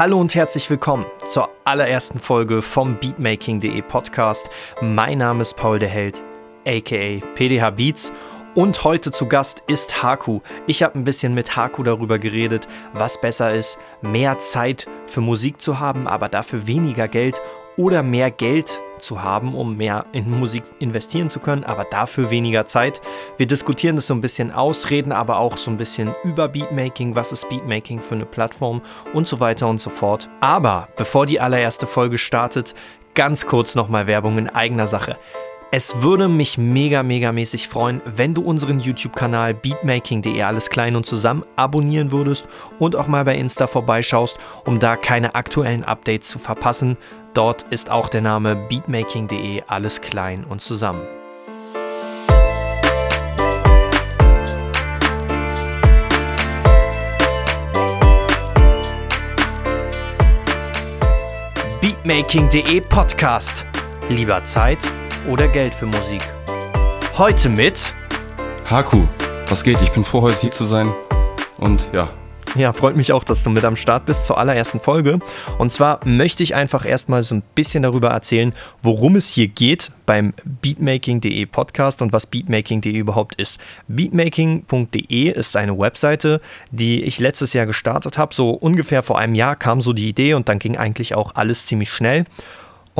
Hallo und herzlich willkommen zur allerersten Folge vom Beatmaking.de Podcast. Mein Name ist Paul der Held, aka PDH Beats. Und heute zu Gast ist Haku. Ich habe ein bisschen mit Haku darüber geredet, was besser ist, mehr Zeit für Musik zu haben, aber dafür weniger Geld oder mehr Geld zu haben, um mehr in Musik investieren zu können, aber dafür weniger Zeit. Wir diskutieren das so ein bisschen aus, reden aber auch so ein bisschen über Beatmaking, was ist Beatmaking für eine Plattform und so weiter und so fort. Aber bevor die allererste Folge startet, ganz kurz nochmal Werbung in eigener Sache. Es würde mich mega, mega mäßig freuen, wenn du unseren YouTube-Kanal beatmaking.de alles klein und zusammen abonnieren würdest und auch mal bei Insta vorbeischaust, um da keine aktuellen Updates zu verpassen. Dort ist auch der Name beatmaking.de alles klein und zusammen. Beatmaking.de Podcast. Lieber Zeit oder Geld für Musik. Heute mit Haku, was geht? Ich bin froh, heute hier zu sein. Und ja. Ja, freut mich auch, dass du mit am Start bist zur allerersten Folge. Und zwar möchte ich einfach erstmal so ein bisschen darüber erzählen, worum es hier geht beim Beatmaking.de Podcast und was Beatmaking.de überhaupt ist. Beatmaking.de ist eine Webseite, die ich letztes Jahr gestartet habe. So ungefähr vor einem Jahr kam so die Idee und dann ging eigentlich auch alles ziemlich schnell.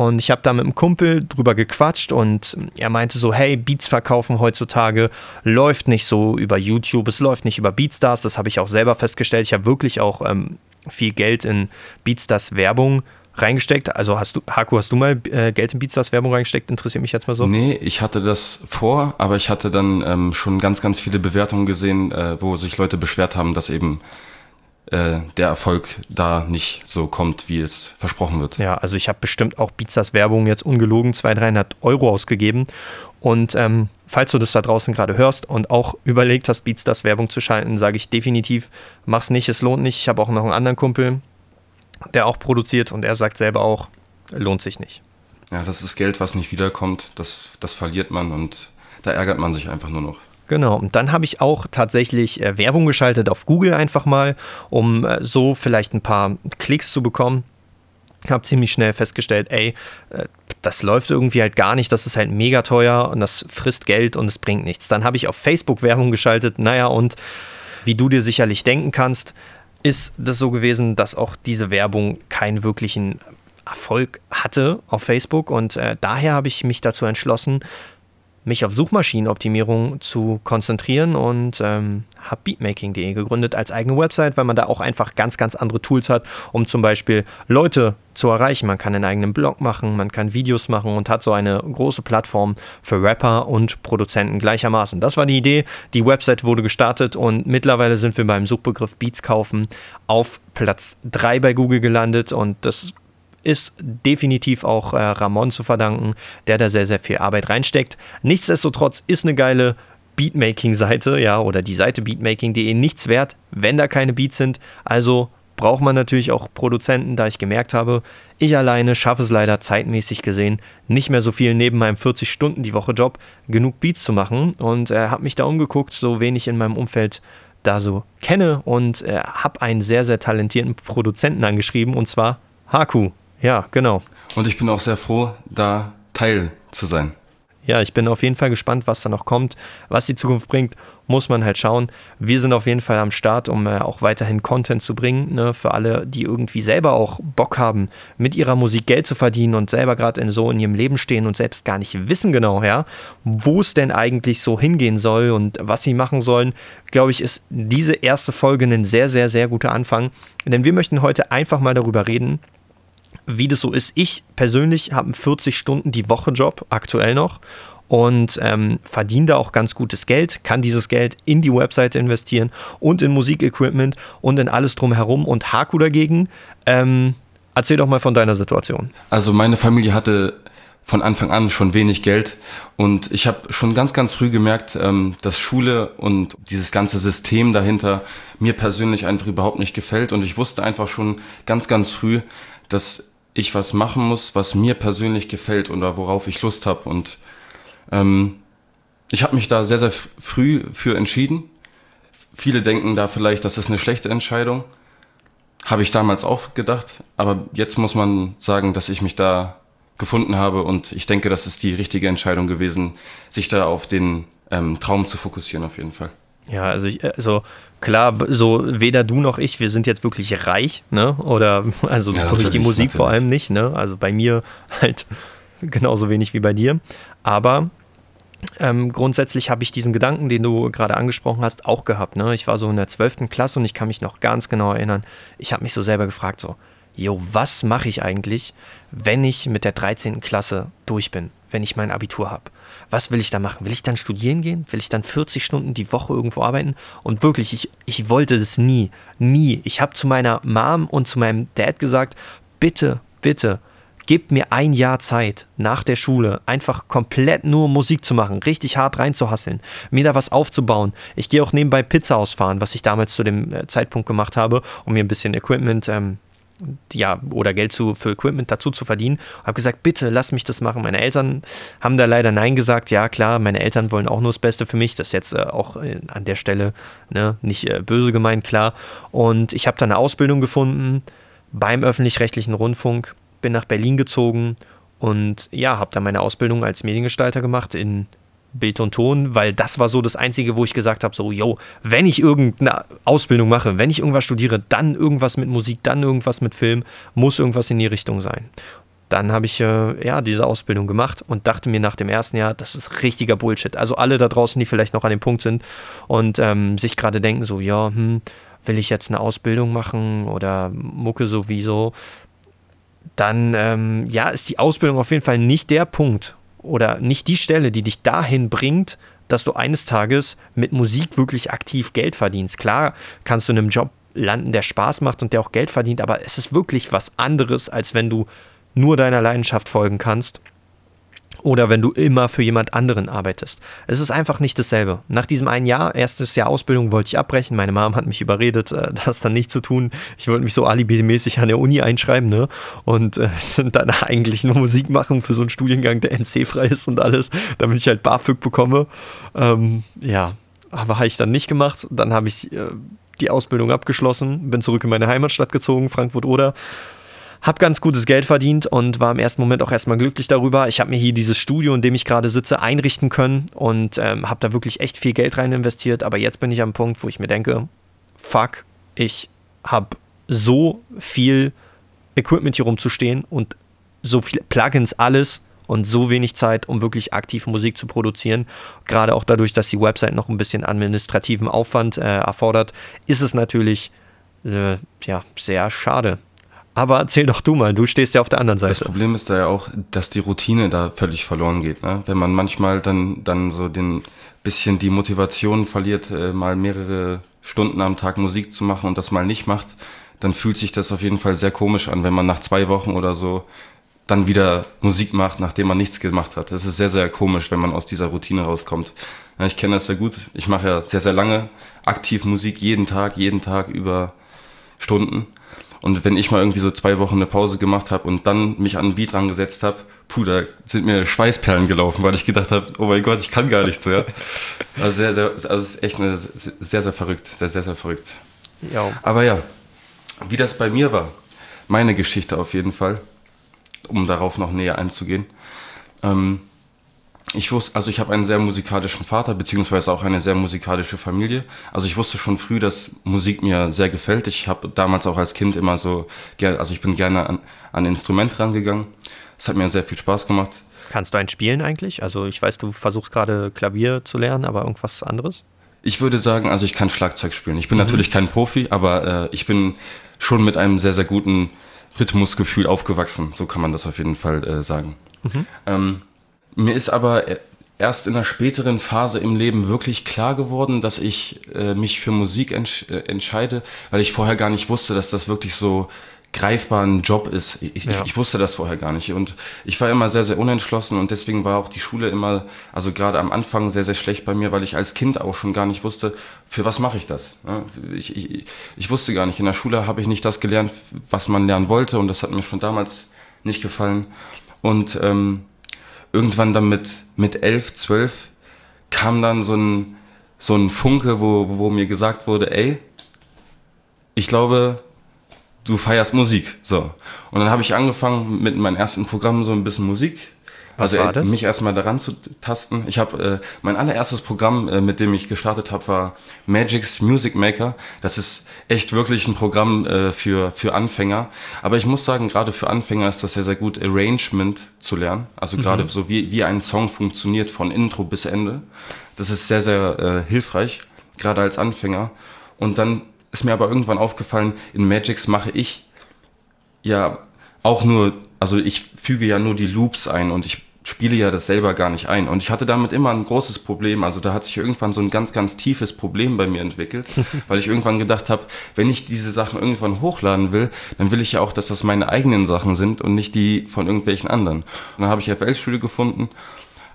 Und ich habe da mit einem Kumpel drüber gequatscht und er meinte so, hey, Beats verkaufen heutzutage läuft nicht so über YouTube, es läuft nicht über Beatstars, das habe ich auch selber festgestellt. Ich habe wirklich auch ähm, viel Geld in Beatstars Werbung reingesteckt. Also hast du, Haku, hast du mal äh, Geld in Beatstars Werbung reingesteckt? Interessiert mich jetzt mal so. Nee, ich hatte das vor, aber ich hatte dann ähm, schon ganz, ganz viele Bewertungen gesehen, äh, wo sich Leute beschwert haben, dass eben äh, der Erfolg da nicht so kommt, wie es versprochen wird. Ja, also ich habe bestimmt auch Pizzas Werbung jetzt ungelogen 200, 300 Euro ausgegeben. Und ähm, falls du das da draußen gerade hörst und auch überlegt hast, Beatstars Werbung zu schalten, sage ich definitiv, mach's nicht, es lohnt nicht. Ich habe auch noch einen anderen Kumpel, der auch produziert und er sagt selber auch, lohnt sich nicht. Ja, das ist Geld, was nicht wiederkommt, das, das verliert man und da ärgert man sich einfach nur noch. Genau, und dann habe ich auch tatsächlich äh, Werbung geschaltet auf Google einfach mal, um äh, so vielleicht ein paar Klicks zu bekommen. Habe ziemlich schnell festgestellt, ey, äh, das läuft irgendwie halt gar nicht, das ist halt mega teuer und das frisst Geld und es bringt nichts. Dann habe ich auf Facebook Werbung geschaltet, naja, und wie du dir sicherlich denken kannst, ist das so gewesen, dass auch diese Werbung keinen wirklichen Erfolg hatte auf Facebook und äh, daher habe ich mich dazu entschlossen, mich auf Suchmaschinenoptimierung zu konzentrieren und ähm, habe Beatmaking.de gegründet als eigene Website, weil man da auch einfach ganz, ganz andere Tools hat, um zum Beispiel Leute zu erreichen. Man kann einen eigenen Blog machen, man kann Videos machen und hat so eine große Plattform für Rapper und Produzenten gleichermaßen. Das war die Idee. Die Website wurde gestartet und mittlerweile sind wir beim Suchbegriff Beats kaufen auf Platz 3 bei Google gelandet und das ist definitiv auch äh, Ramon zu verdanken, der da sehr, sehr viel Arbeit reinsteckt. Nichtsdestotrotz ist eine geile Beatmaking-Seite, ja, oder die Seite beatmaking.de nichts wert, wenn da keine Beats sind. Also braucht man natürlich auch Produzenten, da ich gemerkt habe, ich alleine schaffe es leider zeitmäßig gesehen nicht mehr so viel neben meinem 40 Stunden die Woche Job genug Beats zu machen und äh, habe mich da umgeguckt, so wenig in meinem Umfeld da so kenne und äh, habe einen sehr sehr talentierten Produzenten angeschrieben und zwar Haku. Ja, genau. Und ich bin auch sehr froh, da Teil zu sein. Ja, ich bin auf jeden Fall gespannt, was da noch kommt. Was die Zukunft bringt, muss man halt schauen. Wir sind auf jeden Fall am Start, um äh, auch weiterhin Content zu bringen. Ne, für alle, die irgendwie selber auch Bock haben, mit ihrer Musik Geld zu verdienen und selber gerade in so in ihrem Leben stehen und selbst gar nicht wissen genau, ja, wo es denn eigentlich so hingehen soll und was sie machen sollen, glaube ich, ist diese erste Folge ein sehr, sehr, sehr guter Anfang. Denn wir möchten heute einfach mal darüber reden, wie das so ist. Ich persönlich habe einen 40 Stunden die Woche Job aktuell noch und ähm, verdiene da auch ganz gutes Geld, kann dieses Geld in die Webseite investieren und in Musikequipment und in alles drumherum. Und Haku dagegen, ähm, erzähl doch mal von deiner Situation. Also meine Familie hatte von Anfang an schon wenig Geld und ich habe schon ganz, ganz früh gemerkt, ähm, dass Schule und dieses ganze System dahinter mir persönlich einfach überhaupt nicht gefällt und ich wusste einfach schon ganz, ganz früh, dass ich was machen muss, was mir persönlich gefällt oder worauf ich Lust habe. Und ähm, ich habe mich da sehr, sehr früh für entschieden. Viele denken da vielleicht, das ist eine schlechte Entscheidung. habe ich damals auch gedacht, aber jetzt muss man sagen, dass ich mich da gefunden habe und ich denke, das ist die richtige Entscheidung gewesen, sich da auf den ähm, Traum zu fokussieren auf jeden Fall. Ja, also, ich, also klar, so weder du noch ich, wir sind jetzt wirklich reich, ne? Oder also ja, durch die Musik natürlich. vor allem nicht, ne? Also bei mir halt genauso wenig wie bei dir. Aber ähm, grundsätzlich habe ich diesen Gedanken, den du gerade angesprochen hast, auch gehabt. Ne? Ich war so in der 12. Klasse und ich kann mich noch ganz genau erinnern, ich habe mich so selber gefragt, so, jo, was mache ich eigentlich, wenn ich mit der 13. Klasse durch bin, wenn ich mein Abitur habe? Was will ich da machen? Will ich dann studieren gehen? Will ich dann 40 Stunden die Woche irgendwo arbeiten? Und wirklich, ich, ich wollte das nie, nie. Ich habe zu meiner Mom und zu meinem Dad gesagt, bitte, bitte, Gebt mir ein Jahr Zeit nach der Schule, einfach komplett nur Musik zu machen, richtig hart reinzuhasseln, mir da was aufzubauen. Ich gehe auch nebenbei Pizza ausfahren, was ich damals zu dem äh, Zeitpunkt gemacht habe, um mir ein bisschen Equipment ähm, ja, oder Geld zu, für Equipment dazu zu verdienen. Habe gesagt, bitte lass mich das machen. Meine Eltern haben da leider Nein gesagt. Ja, klar, meine Eltern wollen auch nur das Beste für mich. Das ist jetzt äh, auch äh, an der Stelle ne, nicht äh, böse gemeint, klar. Und ich habe da eine Ausbildung gefunden beim öffentlich-rechtlichen Rundfunk bin nach Berlin gezogen und ja, habe dann meine Ausbildung als Mediengestalter gemacht in Bild und Ton, weil das war so das Einzige, wo ich gesagt habe, so, yo, wenn ich irgendeine Ausbildung mache, wenn ich irgendwas studiere, dann irgendwas mit Musik, dann irgendwas mit Film, muss irgendwas in die Richtung sein. Dann habe ich äh, ja diese Ausbildung gemacht und dachte mir nach dem ersten Jahr, das ist richtiger Bullshit. Also alle da draußen, die vielleicht noch an dem Punkt sind und ähm, sich gerade denken, so, ja, hm, will ich jetzt eine Ausbildung machen oder Mucke sowieso, dann ähm, ja, ist die Ausbildung auf jeden Fall nicht der Punkt oder nicht die Stelle, die dich dahin bringt, dass du eines Tages mit Musik wirklich aktiv Geld verdienst. Klar kannst du in einem Job landen, der Spaß macht und der auch Geld verdient, aber es ist wirklich was anderes, als wenn du nur deiner Leidenschaft folgen kannst oder wenn du immer für jemand anderen arbeitest. Es ist einfach nicht dasselbe. Nach diesem einen Jahr, erstes Jahr Ausbildung, wollte ich abbrechen. Meine Mom hat mich überredet, äh, das dann nicht zu tun. Ich wollte mich so alibimäßig an der Uni einschreiben ne? und äh, dann eigentlich nur Musik machen für so einen Studiengang, der NC-frei ist und alles, damit ich halt BAföG bekomme. Ähm, ja, aber habe ich dann nicht gemacht. Dann habe ich äh, die Ausbildung abgeschlossen, bin zurück in meine Heimatstadt gezogen, Frankfurt-Oder habe ganz gutes Geld verdient und war im ersten Moment auch erstmal glücklich darüber. Ich habe mir hier dieses Studio, in dem ich gerade sitze, einrichten können und ähm, habe da wirklich echt viel Geld rein investiert. Aber jetzt bin ich am Punkt, wo ich mir denke, fuck, ich habe so viel Equipment hier rumzustehen und so viele Plugins, alles und so wenig Zeit, um wirklich aktiv Musik zu produzieren. Gerade auch dadurch, dass die Website noch ein bisschen administrativen Aufwand äh, erfordert, ist es natürlich äh, ja, sehr schade. Aber erzähl doch du mal, du stehst ja auf der anderen Seite. Das Problem ist da ja auch, dass die Routine da völlig verloren geht. Ne? Wenn man manchmal dann, dann so den bisschen die Motivation verliert, äh, mal mehrere Stunden am Tag Musik zu machen und das mal nicht macht, dann fühlt sich das auf jeden Fall sehr komisch an, wenn man nach zwei Wochen oder so dann wieder Musik macht, nachdem man nichts gemacht hat. Das ist sehr, sehr komisch, wenn man aus dieser Routine rauskommt. Ich kenne das sehr gut. Ich mache ja sehr, sehr lange aktiv Musik, jeden Tag, jeden Tag über Stunden. Und wenn ich mal irgendwie so zwei Wochen eine Pause gemacht habe und dann mich an ein Beat rangesetzt habe, puh, da sind mir Schweißperlen gelaufen, weil ich gedacht habe, oh mein Gott, ich kann gar nicht so, ja. Also sehr, sehr, also es ist echt eine, sehr, sehr verrückt, sehr, sehr, sehr verrückt. Ja. Aber ja, wie das bei mir war, meine Geschichte auf jeden Fall, um darauf noch näher einzugehen. Ähm, ich wusste, also ich habe einen sehr musikalischen Vater, beziehungsweise auch eine sehr musikalische Familie. Also ich wusste schon früh, dass Musik mir sehr gefällt. Ich habe damals auch als Kind immer so, also ich bin gerne an, an Instrument rangegangen. Es hat mir sehr viel Spaß gemacht. Kannst du ein spielen eigentlich? Also ich weiß, du versuchst gerade Klavier zu lernen, aber irgendwas anderes? Ich würde sagen, also ich kann Schlagzeug spielen. Ich bin mhm. natürlich kein Profi, aber äh, ich bin schon mit einem sehr, sehr guten Rhythmusgefühl aufgewachsen. So kann man das auf jeden Fall äh, sagen. Mhm. Ähm, mir ist aber erst in einer späteren Phase im Leben wirklich klar geworden, dass ich äh, mich für Musik entsch äh, entscheide, weil ich vorher gar nicht wusste, dass das wirklich so greifbar ein Job ist. Ich, ja. ich, ich, wusste das vorher gar nicht. Und ich war immer sehr, sehr unentschlossen und deswegen war auch die Schule immer, also gerade am Anfang sehr, sehr schlecht bei mir, weil ich als Kind auch schon gar nicht wusste, für was mache ich das. Ich, ich, ich wusste gar nicht. In der Schule habe ich nicht das gelernt, was man lernen wollte und das hat mir schon damals nicht gefallen. Und ähm, irgendwann dann mit, mit elf, zwölf kam dann so ein, so ein Funke, wo, wo mir gesagt wurde, ey, ich glaube, du feierst Musik. So. Und dann habe ich angefangen mit meinem ersten Programm so ein bisschen Musik Was also das? mich erstmal daran zu tasten. Ich habe äh, mein allererstes Programm, äh, mit dem ich gestartet habe, war Magic's Music Maker. Das ist echt wirklich ein Programm äh, für für Anfänger. Aber ich muss sagen, gerade für Anfänger ist das sehr sehr gut, Arrangement zu lernen. Also gerade so wie wie ein Song funktioniert von Intro bis Ende. Das ist sehr sehr äh, hilfreich, gerade als Anfänger. Und dann ist mir aber irgendwann aufgefallen, in Magix mache ich ja auch nur, also ich füge ja nur die Loops ein und ich spiele ja das selber gar nicht ein. Und ich hatte damit immer ein großes Problem. Also da hat sich irgendwann so ein ganz, ganz tiefes Problem bei mir entwickelt, weil ich irgendwann gedacht habe, wenn ich diese Sachen irgendwann hochladen will, dann will ich ja auch, dass das meine eigenen Sachen sind und nicht die von irgendwelchen anderen. Und dann habe ich FL Studio gefunden,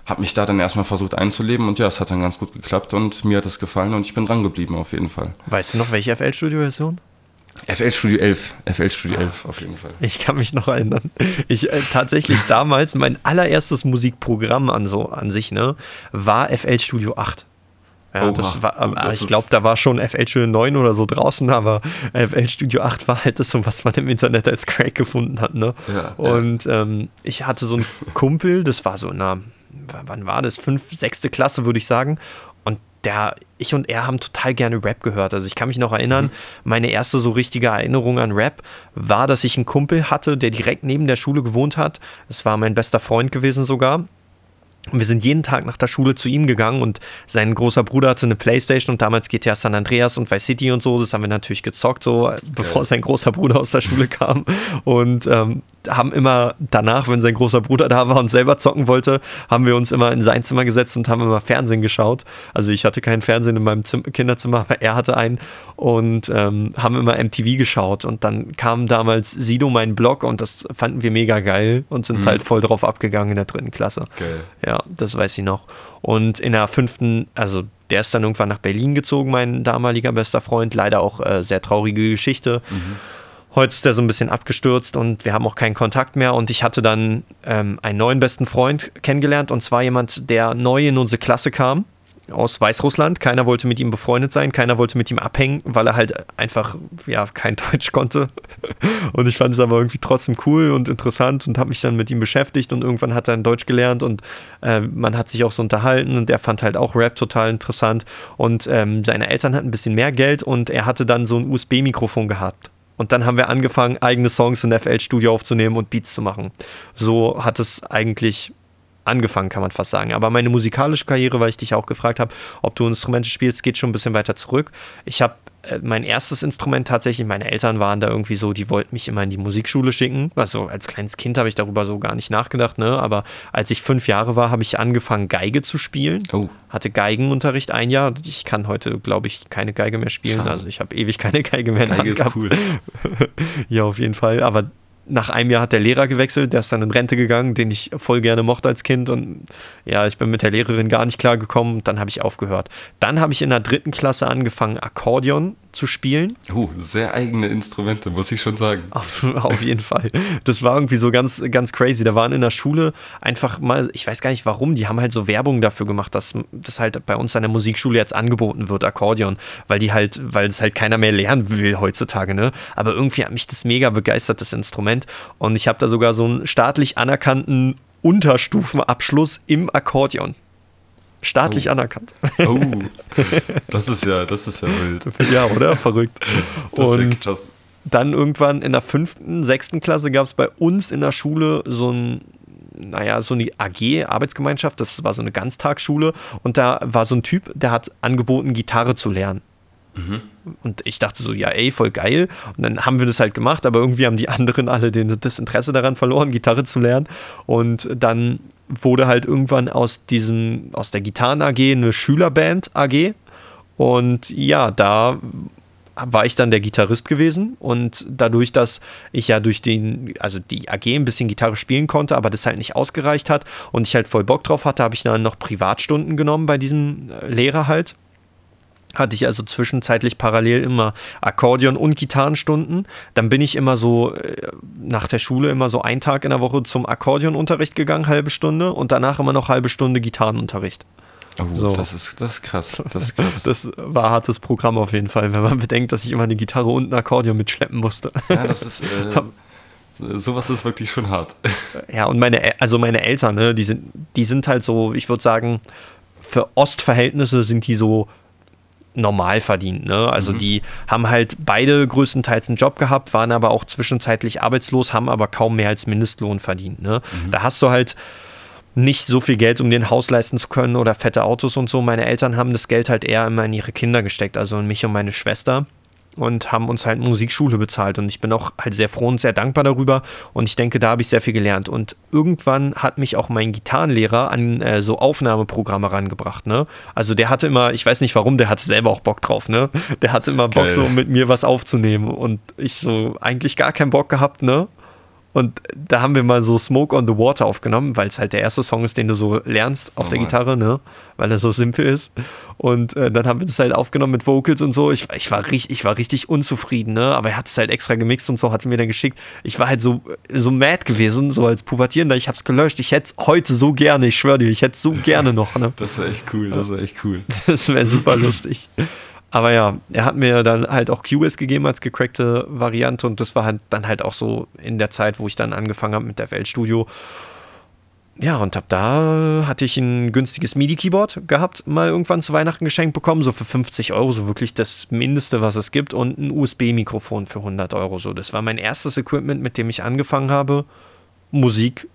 habe mich da dann erstmal versucht einzuleben und ja, es hat dann ganz gut geklappt und mir hat es gefallen und ich bin dran geblieben auf jeden Fall. Weißt du noch, welche FL-Studio-Version? FL Studio 11, FL Studio 11 auf jeden Fall. Ich kann mich noch erinnern. Ich äh, tatsächlich damals mein allererstes Musikprogramm an so an sich, ne, war FL Studio 8. Ja, das war, aber das ich glaube, da war schon FL Studio 9 oder so draußen, aber FL Studio 8 war halt das so, was man im Internet als Crack gefunden hat, ne? Ja, Und Ähm, ich hatte so einen Kumpel, das war so in einer, wann war das? Fünf, sechste Klasse, würde ich sagen. Der, ich und er haben total gerne Rap gehört. Also ich kann mich noch erinnern, meine erste so richtige Erinnerung an Rap war, dass ich einen Kumpel hatte, der direkt neben der Schule gewohnt hat. Das war mein bester Freund gewesen sogar. Und wir sind jeden Tag nach der Schule zu ihm gegangen und sein großer Bruder hatte eine Playstation und damals GTA San Andreas und Vice City und so, das haben wir natürlich gezockt, so bevor sein großer Bruder aus der Schule kam. Und ähm, haben immer danach, wenn sein großer Bruder da war und selber zocken wollte, haben wir uns immer in sein Zimmer gesetzt und haben immer Fernsehen geschaut. Also ich hatte keinen Fernsehen in meinem Zim Kinderzimmer, aber er hatte einen und ähm, haben immer MTV geschaut. Und dann kam damals Sido mein Blog und das fanden wir mega geil und sind halt voll drauf abgegangen in der dritten Klasse. Geil. Ja, das weiß ich noch. Und in der fünften, also der ist dann irgendwann nach Berlin gezogen, mein damaliger bester Freund. Leider auch äh, sehr traurige Geschichte. Heute ist der so ein bisschen abgestürzt und wir haben auch keinen Kontakt mehr. Und ich hatte dann ähm, einen neuen besten Freund kennengelernt und zwar jemand, der neu in unsere Klasse kam aus Weißrussland. Keiner wollte mit ihm befreundet sein, keiner wollte mit ihm abhängen, weil er halt einfach ja kein Deutsch konnte. Und ich fand es aber irgendwie trotzdem cool und interessant und habe mich dann mit ihm beschäftigt und irgendwann hat er dann Deutsch gelernt und äh, man hat sich auch so unterhalten und er fand halt auch Rap total interessant und ähm, seine Eltern hatten ein bisschen mehr Geld und er hatte dann so ein USB-Mikrofon gehabt. Und dann haben wir angefangen, eigene Songs in FL Studio aufzunehmen und Beats zu machen. So hat es eigentlich angefangen, kann man fast sagen. Aber meine musikalische Karriere, weil ich dich auch gefragt habe, ob du Instrumente spielst, geht schon ein bisschen weiter zurück. Ich habe äh, mein erstes Instrument tatsächlich, meine Eltern waren da irgendwie so, die wollten mich immer in die Musikschule schicken. Also als kleines Kind habe ich darüber so gar nicht nachgedacht, ne? Aber als ich fünf Jahre war, habe ich angefangen, Geige zu spielen. Oh. Hatte Geigenunterricht ein Jahr. Ich kann heute, glaube ich, keine Geige mehr spielen. Schade. Also ich habe ewig keine Geige mehr Geige ist cool. Ja, auf jeden Fall. Aber nach einem Jahr hat der Lehrer gewechselt, der ist dann in Rente gegangen, den ich voll gerne mochte als Kind. Und ja, ich bin mit der Lehrerin gar nicht klar gekommen. Dann habe ich aufgehört. Dann habe ich in der dritten Klasse angefangen, Akkordeon zu spielen. Uh, sehr eigene Instrumente, muss ich schon sagen. Auf, auf jeden Fall. Das war irgendwie so ganz, ganz crazy. Da waren in der Schule einfach mal, ich weiß gar nicht warum, die haben halt so Werbung dafür gemacht, dass das halt bei uns an der Musikschule jetzt angeboten wird, Akkordeon, weil die halt, weil es halt keiner mehr lernen will heutzutage, ne? Aber irgendwie hat mich das mega begeistert, das Instrument. Und ich habe da sogar so einen staatlich anerkannten Unterstufenabschluss im Akkordeon. Staatlich Oh. anerkannt. Oh, das ist ja, das ist ja wild. ja, oder? Verrückt. Das ist ja Und krass. dann irgendwann in der fünften, sechsten Klasse gab es bei uns in der Schule so ein, naja, so eine AG, Arbeitsgemeinschaft, das war so eine Ganztagsschule und da war so ein Typ, der hat angeboten, Gitarre zu lernen. Und ich dachte so, ja, ey, voll geil. Und dann haben wir das halt gemacht, aber irgendwie haben die anderen alle den, das Interesse daran verloren, Gitarre zu lernen. Und dann wurde halt irgendwann aus diesem, aus der Gitarren AG eine Schülerband AG. Und ja, da war ich dann der Gitarrist gewesen und dadurch, dass ich ja durch den, also die AG ein bisschen Gitarre spielen konnte, aber das halt nicht ausgereicht hat und ich halt voll Bock drauf hatte, habe ich dann noch Privatstunden genommen bei diesem äh, Lehrer halt. Hatte ich also zwischenzeitlich parallel immer Akkordeon und Gitarrenstunden. Dann bin ich immer so äh, nach der Schule immer so einen Tag in der Woche zum Akkordeonunterricht gegangen, halbe Stunde und danach immer noch halbe Stunde Gitarrenunterricht. Oh, so. das, ist, das ist krass. Das ist krass. Das war hartes Programm auf jeden Fall, wenn man bedenkt, dass ich immer eine Gitarre und ein Akkordeon mitschleppen musste. Ja, das ist. Äh, sowas ist wirklich schon hart. Ja, und meine, also meine Eltern, ne, die sind, die sind halt so, ich würde sagen, für Ostverhältnisse sind die so normal verdient. Ne? Also mhm. die haben halt beide größtenteils einen Job gehabt, waren aber auch zwischenzeitlich arbeitslos, haben aber kaum mehr als Mindestlohn verdient. Ne? Mhm. Da hast du halt nicht so viel Geld, um den Haus leisten zu können oder fette Autos und so. Meine Eltern haben das Geld halt eher immer in ihre Kinder gesteckt, also in mich und meine Schwester und haben uns halt Musikschule bezahlt. Und ich bin auch halt sehr froh und sehr dankbar darüber. Und ich denke, da habe ich sehr viel gelernt. Und irgendwann hat mich auch mein Gitarrenlehrer an äh, so Aufnahmeprogramme rangebracht. Ne? Also der hatte immer, ich weiß nicht warum, der hatte selber auch Bock drauf. Ne? Der hatte immer Bock, Geil. so mit mir was aufzunehmen. Und ich so eigentlich gar keinen Bock gehabt, ne? Und da haben wir mal so Smoke on the Water aufgenommen, weil es halt der erste Song ist, den du so lernst auf oh der Gitarre, ne? Weil er so simpel ist. Und äh, dann haben wir das halt aufgenommen mit Vocals und so. Ich, ich, war, richtig, ich war richtig unzufrieden, ne? Aber er hat es halt extra gemixt und so, hat mir dann geschickt. Ich war halt so, so mad gewesen, so als Pubertierender. Ich hab's gelöscht. Ich hätte es heute so gerne, ich schwöre dir, ich hätte es so gerne noch, ne? Das wäre echt cool, das wäre echt cool. Das wäre super lustig. Aber ja, er hat mir dann halt auch QS gegeben als gecrackte Variante und das war halt dann halt auch so in der Zeit, wo ich dann angefangen habe mit der Weltstudio. Ja, und ab da hatte ich ein günstiges MIDI-Keyboard gehabt, mal irgendwann zu Weihnachten geschenkt bekommen, so für 50 Euro, so wirklich das Mindeste, was es gibt, und ein USB-Mikrofon für 100 Euro. So, das war mein erstes Equipment, mit dem ich angefangen habe, Musik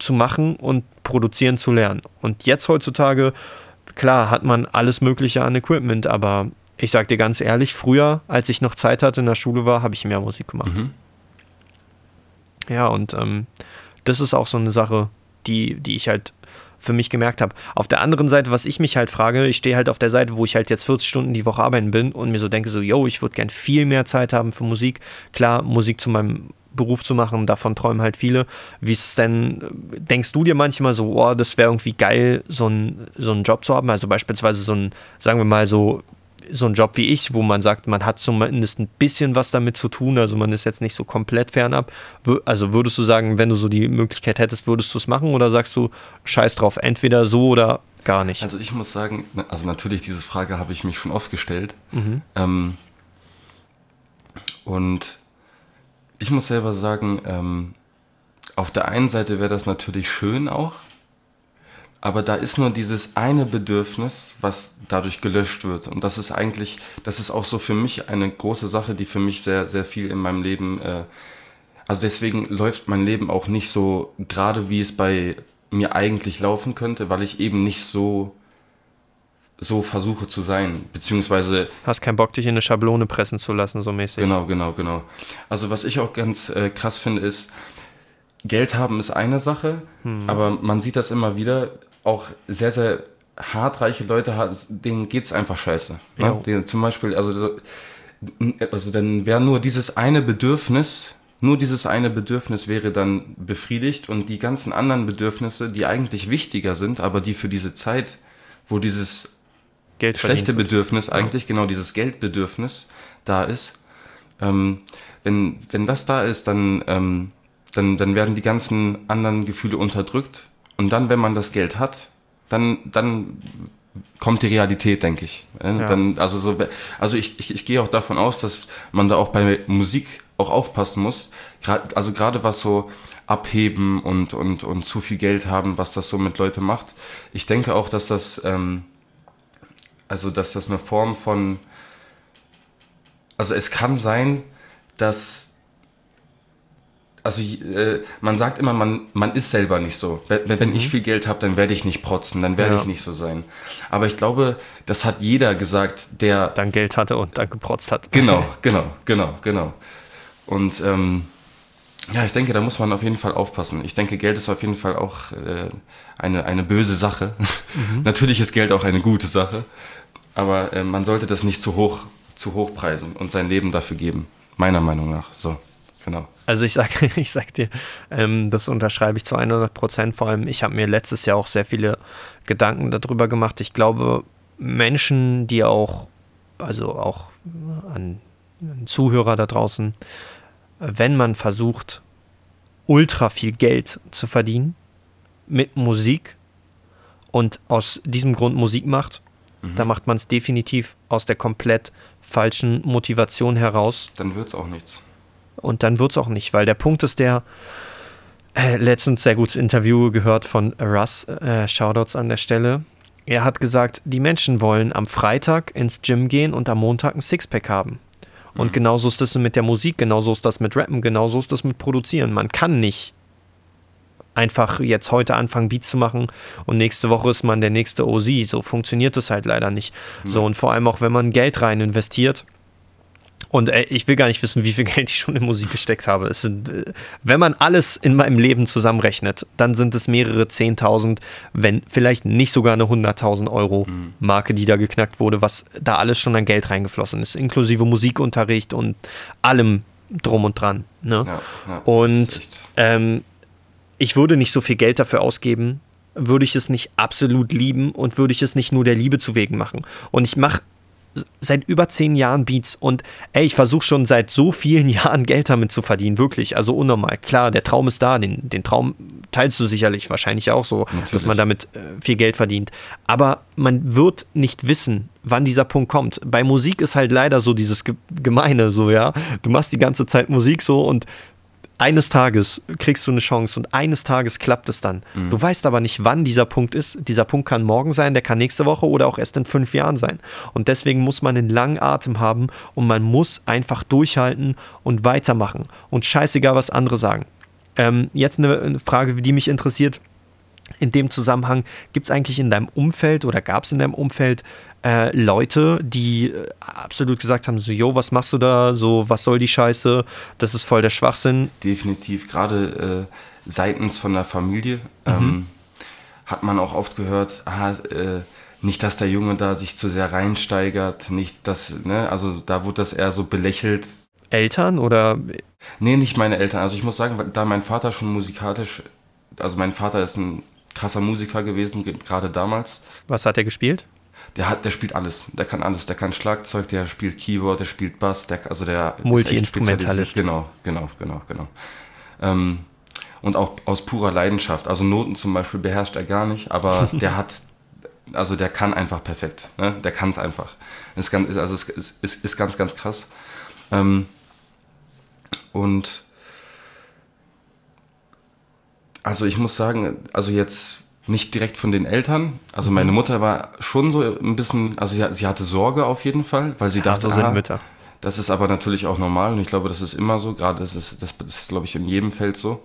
zu machen und produzieren zu lernen. Und jetzt heutzutage, klar, hat man alles Mögliche an Equipment, aber ich sag dir ganz ehrlich, früher, als ich noch Zeit hatte in der Schule war, habe ich mehr Musik gemacht. Mhm. Ja, und ähm, das ist auch so eine Sache, die, die ich halt für mich gemerkt habe. Auf der anderen Seite, was ich mich halt frage, ich stehe halt auf der Seite, wo ich halt jetzt 40 Stunden die Woche arbeiten bin und mir so denke, so, yo, ich würde gern viel mehr Zeit haben für Musik. Klar, Musik zu meinem Beruf zu machen, davon träumen halt viele. Wie ist es denn, denkst du dir manchmal so, oh, das wäre irgendwie geil, so, ein, so einen Job zu haben? Also beispielsweise so ein, sagen wir mal so, so ein Job wie ich, wo man sagt, man hat zumindest ein bisschen was damit zu tun, also man ist jetzt nicht so komplett fernab. Also würdest du sagen, wenn du so die Möglichkeit hättest, würdest du es machen oder sagst du, scheiß drauf, entweder so oder gar nicht? Also ich muss sagen, also natürlich, diese Frage habe ich mich schon oft gestellt. Mhm. Ähm, und ich muss selber sagen, ähm, auf der einen Seite wäre das natürlich schön auch, aber da ist nur dieses eine Bedürfnis, was dadurch gelöscht wird. Und das ist eigentlich, das ist auch so für mich eine große Sache, die für mich sehr, sehr viel in meinem Leben, äh, also deswegen läuft mein Leben auch nicht so gerade, wie es bei mir eigentlich laufen könnte, weil ich eben nicht so so versuche zu sein, beziehungsweise... Hast keinen Bock, dich in eine Schablone pressen zu lassen, so mäßig. Genau, genau, genau. Also was ich auch ganz äh, krass finde, ist, Geld haben ist eine Sache, hm. aber man sieht das immer wieder, auch sehr, sehr hartreiche Leute, denen geht es einfach scheiße. Ne? Denen zum Beispiel, also, also dann wäre nur dieses eine Bedürfnis, nur dieses eine Bedürfnis wäre dann befriedigt und die ganzen anderen Bedürfnisse, die eigentlich wichtiger sind, aber die für diese Zeit, wo dieses Geld schlechte Bedürfnis, eigentlich ja. genau dieses Geldbedürfnis da ist, ähm, wenn, wenn das da ist, dann, ähm, dann, dann werden die ganzen anderen Gefühle unterdrückt und dann, wenn man das Geld hat, dann, dann kommt die Realität, denke ich. Ja. Dann, also so, also ich, ich, ich gehe auch davon aus, dass man da auch bei Musik auch aufpassen muss. Grad, also gerade was so abheben und, und, und zu viel Geld haben, was das so mit Leuten macht. Ich denke auch, dass das, ähm, also dass das eine Form von, also es kann sein, dass also äh, man sagt immer, man, man ist selber nicht so. Wenn, wenn mhm. ich viel Geld habe, dann werde ich nicht protzen, dann werde ja. ich nicht so sein. Aber ich glaube, das hat jeder gesagt, der dann Geld hatte und dann geprotzt hat. Genau, genau, genau, genau. Und ähm, ja, ich denke, da muss man auf jeden Fall aufpassen. Ich denke, Geld ist auf jeden Fall auch äh, eine, eine böse Sache. Mhm. Natürlich ist Geld auch eine gute Sache, aber äh, man sollte das nicht zu hoch, zu hoch preisen und sein Leben dafür geben. Meiner Meinung nach. So. Genau. Also ich sag, ich sag dir, ähm, das unterschreibe ich zu 100 Prozent. Vor allem, ich habe mir letztes Jahr auch sehr viele Gedanken darüber gemacht. Ich glaube, Menschen, die auch, also auch an, an Zuhörer da draußen, wenn man versucht, ultra viel Geld zu verdienen mit Musik und aus diesem Grund Musik macht, mhm. da macht man es definitiv aus der komplett falschen Motivation heraus. Dann wird es auch nichts. Und dann wird es auch nicht, weil der Punkt ist der, äh, letztens sehr gutes Interview gehört von Russ, äh, Shoutouts an der Stelle. Er hat gesagt, die Menschen wollen am Freitag ins Gym gehen und am Montag ein Sixpack haben. Und mhm. genauso ist das mit der Musik, genauso ist das mit Rappen, genauso ist das mit Produzieren. Man kann nicht einfach jetzt heute anfangen, Beats zu machen und nächste Woche ist man der nächste OZ. So funktioniert das halt leider nicht. Mhm. So und vor allem auch, wenn man Geld rein investiert. Und ey, ich will gar nicht wissen, wie viel Geld ich schon in Musik gesteckt habe. Es sind, äh, wenn man alles in meinem Leben zusammenrechnet, dann sind es mehrere 10.000, wenn vielleicht nicht sogar eine 100.000 Euro mhm. Marke, die da geknackt wurde, was da alles schon an Geld reingeflossen ist, inklusive Musikunterricht und allem drum und dran. Ne? Ja, ja, und ähm, ich würde nicht so viel Geld dafür ausgeben, würde ich es nicht absolut lieben und würde ich es nicht nur der Liebe zu wegen machen. Und ich mache seit über zehn Jahren Beats und ey, ich versuche schon seit so vielen Jahren Geld damit zu verdienen, wirklich. Also unnormal. Klar, der Traum ist da, den, den Traum teilst du sicherlich wahrscheinlich auch so, Natürlich. dass man damit äh, viel Geld verdient. Aber man wird nicht wissen, wann dieser Punkt kommt. Bei Musik ist halt leider so dieses Gemeine, so, ja. Du machst die ganze Zeit Musik so und eines Tages kriegst du eine Chance und eines Tages klappt es dann. Mhm. Du weißt aber nicht, wann dieser Punkt ist. Dieser Punkt kann morgen sein, der kann nächste Woche oder auch erst in fünf Jahren sein. Und deswegen muss man einen langen Atem haben und man muss einfach durchhalten und weitermachen. Und scheißegal, was andere sagen. Ähm, jetzt eine Frage, die mich interessiert. In dem Zusammenhang, gibt es eigentlich in deinem Umfeld oder gab es in deinem Umfeld äh, Leute, die äh, absolut gesagt haben, so, jo, was machst du da, so, was soll die Scheiße, das ist voll der Schwachsinn. Definitiv, gerade äh, seitens von der Familie mhm. ähm, hat man auch oft gehört, ah, äh, nicht, dass der Junge da sich zu sehr reinsteigert, nicht, dass, ne, also da wurde das eher so belächelt. Eltern oder? Nee, nicht meine Eltern. Also ich muss sagen, da mein Vater schon musikalisch, also mein Vater ist ein krasser Musiker gewesen, gerade damals. Was hat er gespielt? Der hat, der spielt alles. Der kann alles. Der kann Schlagzeug, der spielt Keyboard, der spielt Bass, der, also der Multi-Instrumentalist. Genau, genau, genau, genau. Ähm, und auch aus purer Leidenschaft. Also Noten zum Beispiel beherrscht er gar nicht, aber der hat, also der kann einfach perfekt. Ne? Der kann es einfach. Ist ganz, also ist, ist, ist ganz, ganz krass. Ähm, und also ich muss sagen, also jetzt nicht direkt von den Eltern. Also meine Mutter war schon so ein bisschen, also sie, sie hatte Sorge auf jeden Fall, weil sie ja, dachte, so sind ah, Mütter. Das ist aber natürlich auch normal und ich glaube, das ist immer so. Gerade das ist, das, das ist, glaube ich, in jedem Feld so,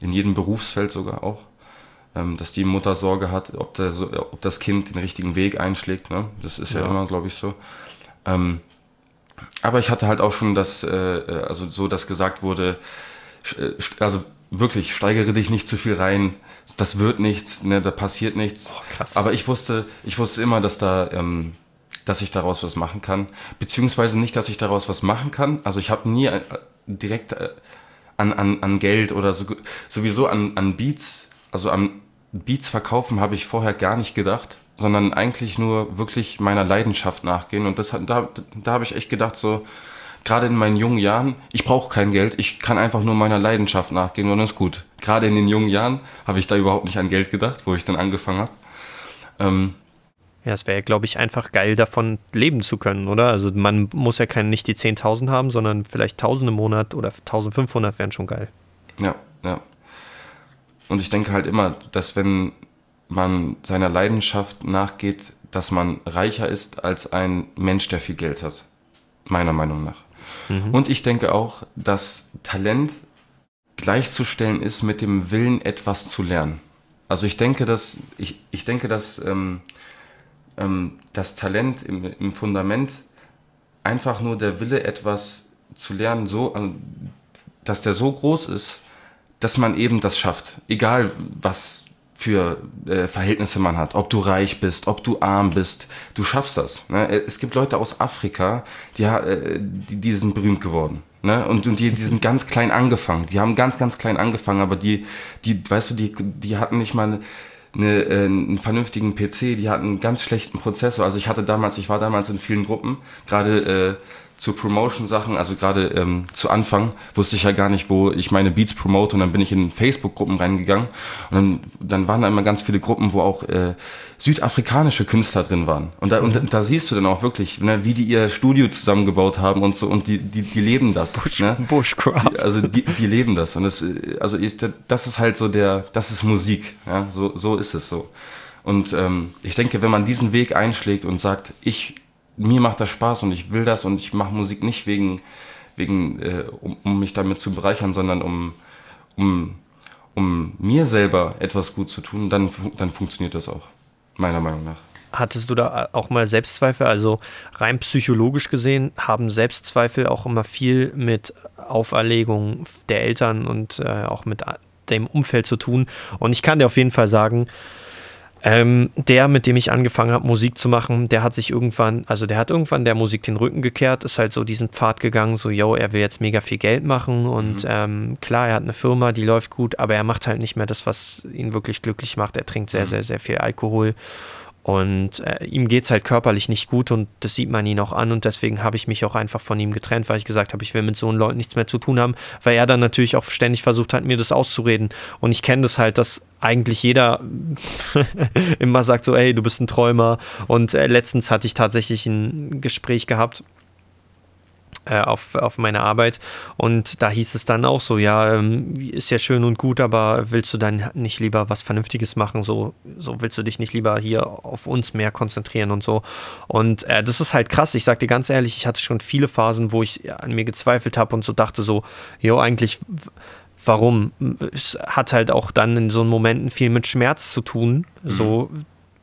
in jedem Berufsfeld sogar auch, ähm, dass die Mutter Sorge hat, ob, der, ob das Kind den richtigen Weg einschlägt. Ne? Das ist ja, ja immer, glaube ich, so. Ähm, aber ich hatte halt auch schon das, äh, äh also so, dass gesagt wurde, äh, also wirklich, steigere dich nicht zu viel rein, das wird nichts, ne, da passiert nichts. Oh, Aber ich wusste, ich wusste immer, dass da, ähm, dass ich daraus was machen kann. Beziehungsweise nicht, dass ich daraus was machen kann. Also ich habe nie äh, direkt äh, an, an, an Geld oder so, sowieso an, an Beats, also an Beats verkaufen habe ich vorher gar nicht gedacht, sondern eigentlich nur wirklich meiner Leidenschaft nachgehen. Und das hat, da, da habe ich echt gedacht, so, gerade in meinen jungen Jahren, ich brauche kein Geld, ich kann einfach nur meiner Leidenschaft nachgehen und das ist gut. Gerade in den jungen Jahren habe ich da überhaupt nicht an Geld gedacht, wo ich dann angefangen habe. Ähm, ja, es wäre, glaube ich, einfach geil, davon leben zu können, oder? Also man muss ja kein, nicht die 10.000 haben, sondern vielleicht 1.000 im Monat oder 1.500 wären schon geil. Ja, ja. Und ich denke halt immer, dass wenn man seiner Leidenschaft nachgeht, dass man reicher ist als ein Mensch, der viel Geld hat. Meiner Meinung nach. Mhm. Und ich denke auch, dass Talent gleichzustellen ist mit dem Willen, etwas zu lernen. Also ich denke, dass, ich, ich denke, dass ähm, ähm, das Talent im, im Fundament einfach nur der Wille, etwas zu lernen, so, äh, dass der so groß ist, dass man eben das schafft. Egal was für äh, Verhältnisse man hat, ob du reich bist, ob du arm bist, du schaffst das. Ne? Es gibt Leute aus Afrika, die, äh, die, die sind berühmt geworden. Ne? Und, und die, die sind ganz klein angefangen. Die haben ganz, ganz klein angefangen, aber die, die weißt du, die, die hatten nicht mal eine, äh, einen vernünftigen PC, die hatten einen ganz schlechten Prozessor. Also ich hatte damals, ich war damals in vielen Gruppen, gerade äh, zu Promotion-Sachen, also gerade ähm, zu Anfang wusste ich ja gar nicht, wo ich meine Beats promote und dann bin ich in Facebook-Gruppen reingegangen und dann, dann waren da immer ganz viele Gruppen, wo auch äh, südafrikanische Künstler drin waren. Und da, mhm. und da siehst du dann auch wirklich, ne, wie die ihr Studio zusammengebaut haben und so und die, die, die leben das. Bush, ne? Bushcraft. Die, also die, die leben das und das, also ich, das ist halt so der, das ist Musik, ja, so, so ist es so. Und ähm, ich denke, wenn man diesen Weg einschlägt und sagt, ich mir macht das Spaß und ich will das und ich mache Musik nicht wegen, wegen äh, um, um, mich damit zu bereichern, sondern um, um, um mir selber etwas gut zu tun, dann, dann funktioniert das auch, meiner Meinung nach. Hattest du da auch mal Selbstzweifel? Also rein psychologisch gesehen haben Selbstzweifel auch immer viel mit Auferlegung der Eltern und äh, auch mit dem Umfeld zu tun. Und ich kann dir auf jeden Fall sagen, ähm, der, mit dem ich angefangen habe, Musik zu machen, der hat sich irgendwann, also der hat irgendwann der Musik den Rücken gekehrt, ist halt so diesen Pfad gegangen, so, yo, er will jetzt mega viel Geld machen und mhm. ähm, klar, er hat eine Firma, die läuft gut, aber er macht halt nicht mehr das, was ihn wirklich glücklich macht. Er trinkt sehr, mhm. sehr, sehr viel Alkohol und äh, ihm geht es halt körperlich nicht gut und das sieht man ihn auch an und deswegen habe ich mich auch einfach von ihm getrennt, weil ich gesagt habe, ich will mit so einen Leuten nichts mehr zu tun haben, weil er dann natürlich auch ständig versucht hat, mir das auszureden. Und ich kenne das halt, dass eigentlich jeder immer sagt so, ey, du bist ein Träumer. Und äh, letztens hatte ich tatsächlich ein Gespräch gehabt äh, auf, auf meine Arbeit. Und da hieß es dann auch so, ja, ähm, ist ja schön und gut, aber willst du dann nicht lieber was Vernünftiges machen? So, so willst du dich nicht lieber hier auf uns mehr konzentrieren und so. Und äh, das ist halt krass. Ich sag dir ganz ehrlich, ich hatte schon viele Phasen, wo ich an mir gezweifelt habe und so dachte so, jo, eigentlich warum? Es hat halt auch dann in so Momenten viel mit Schmerz zu tun. Mhm. So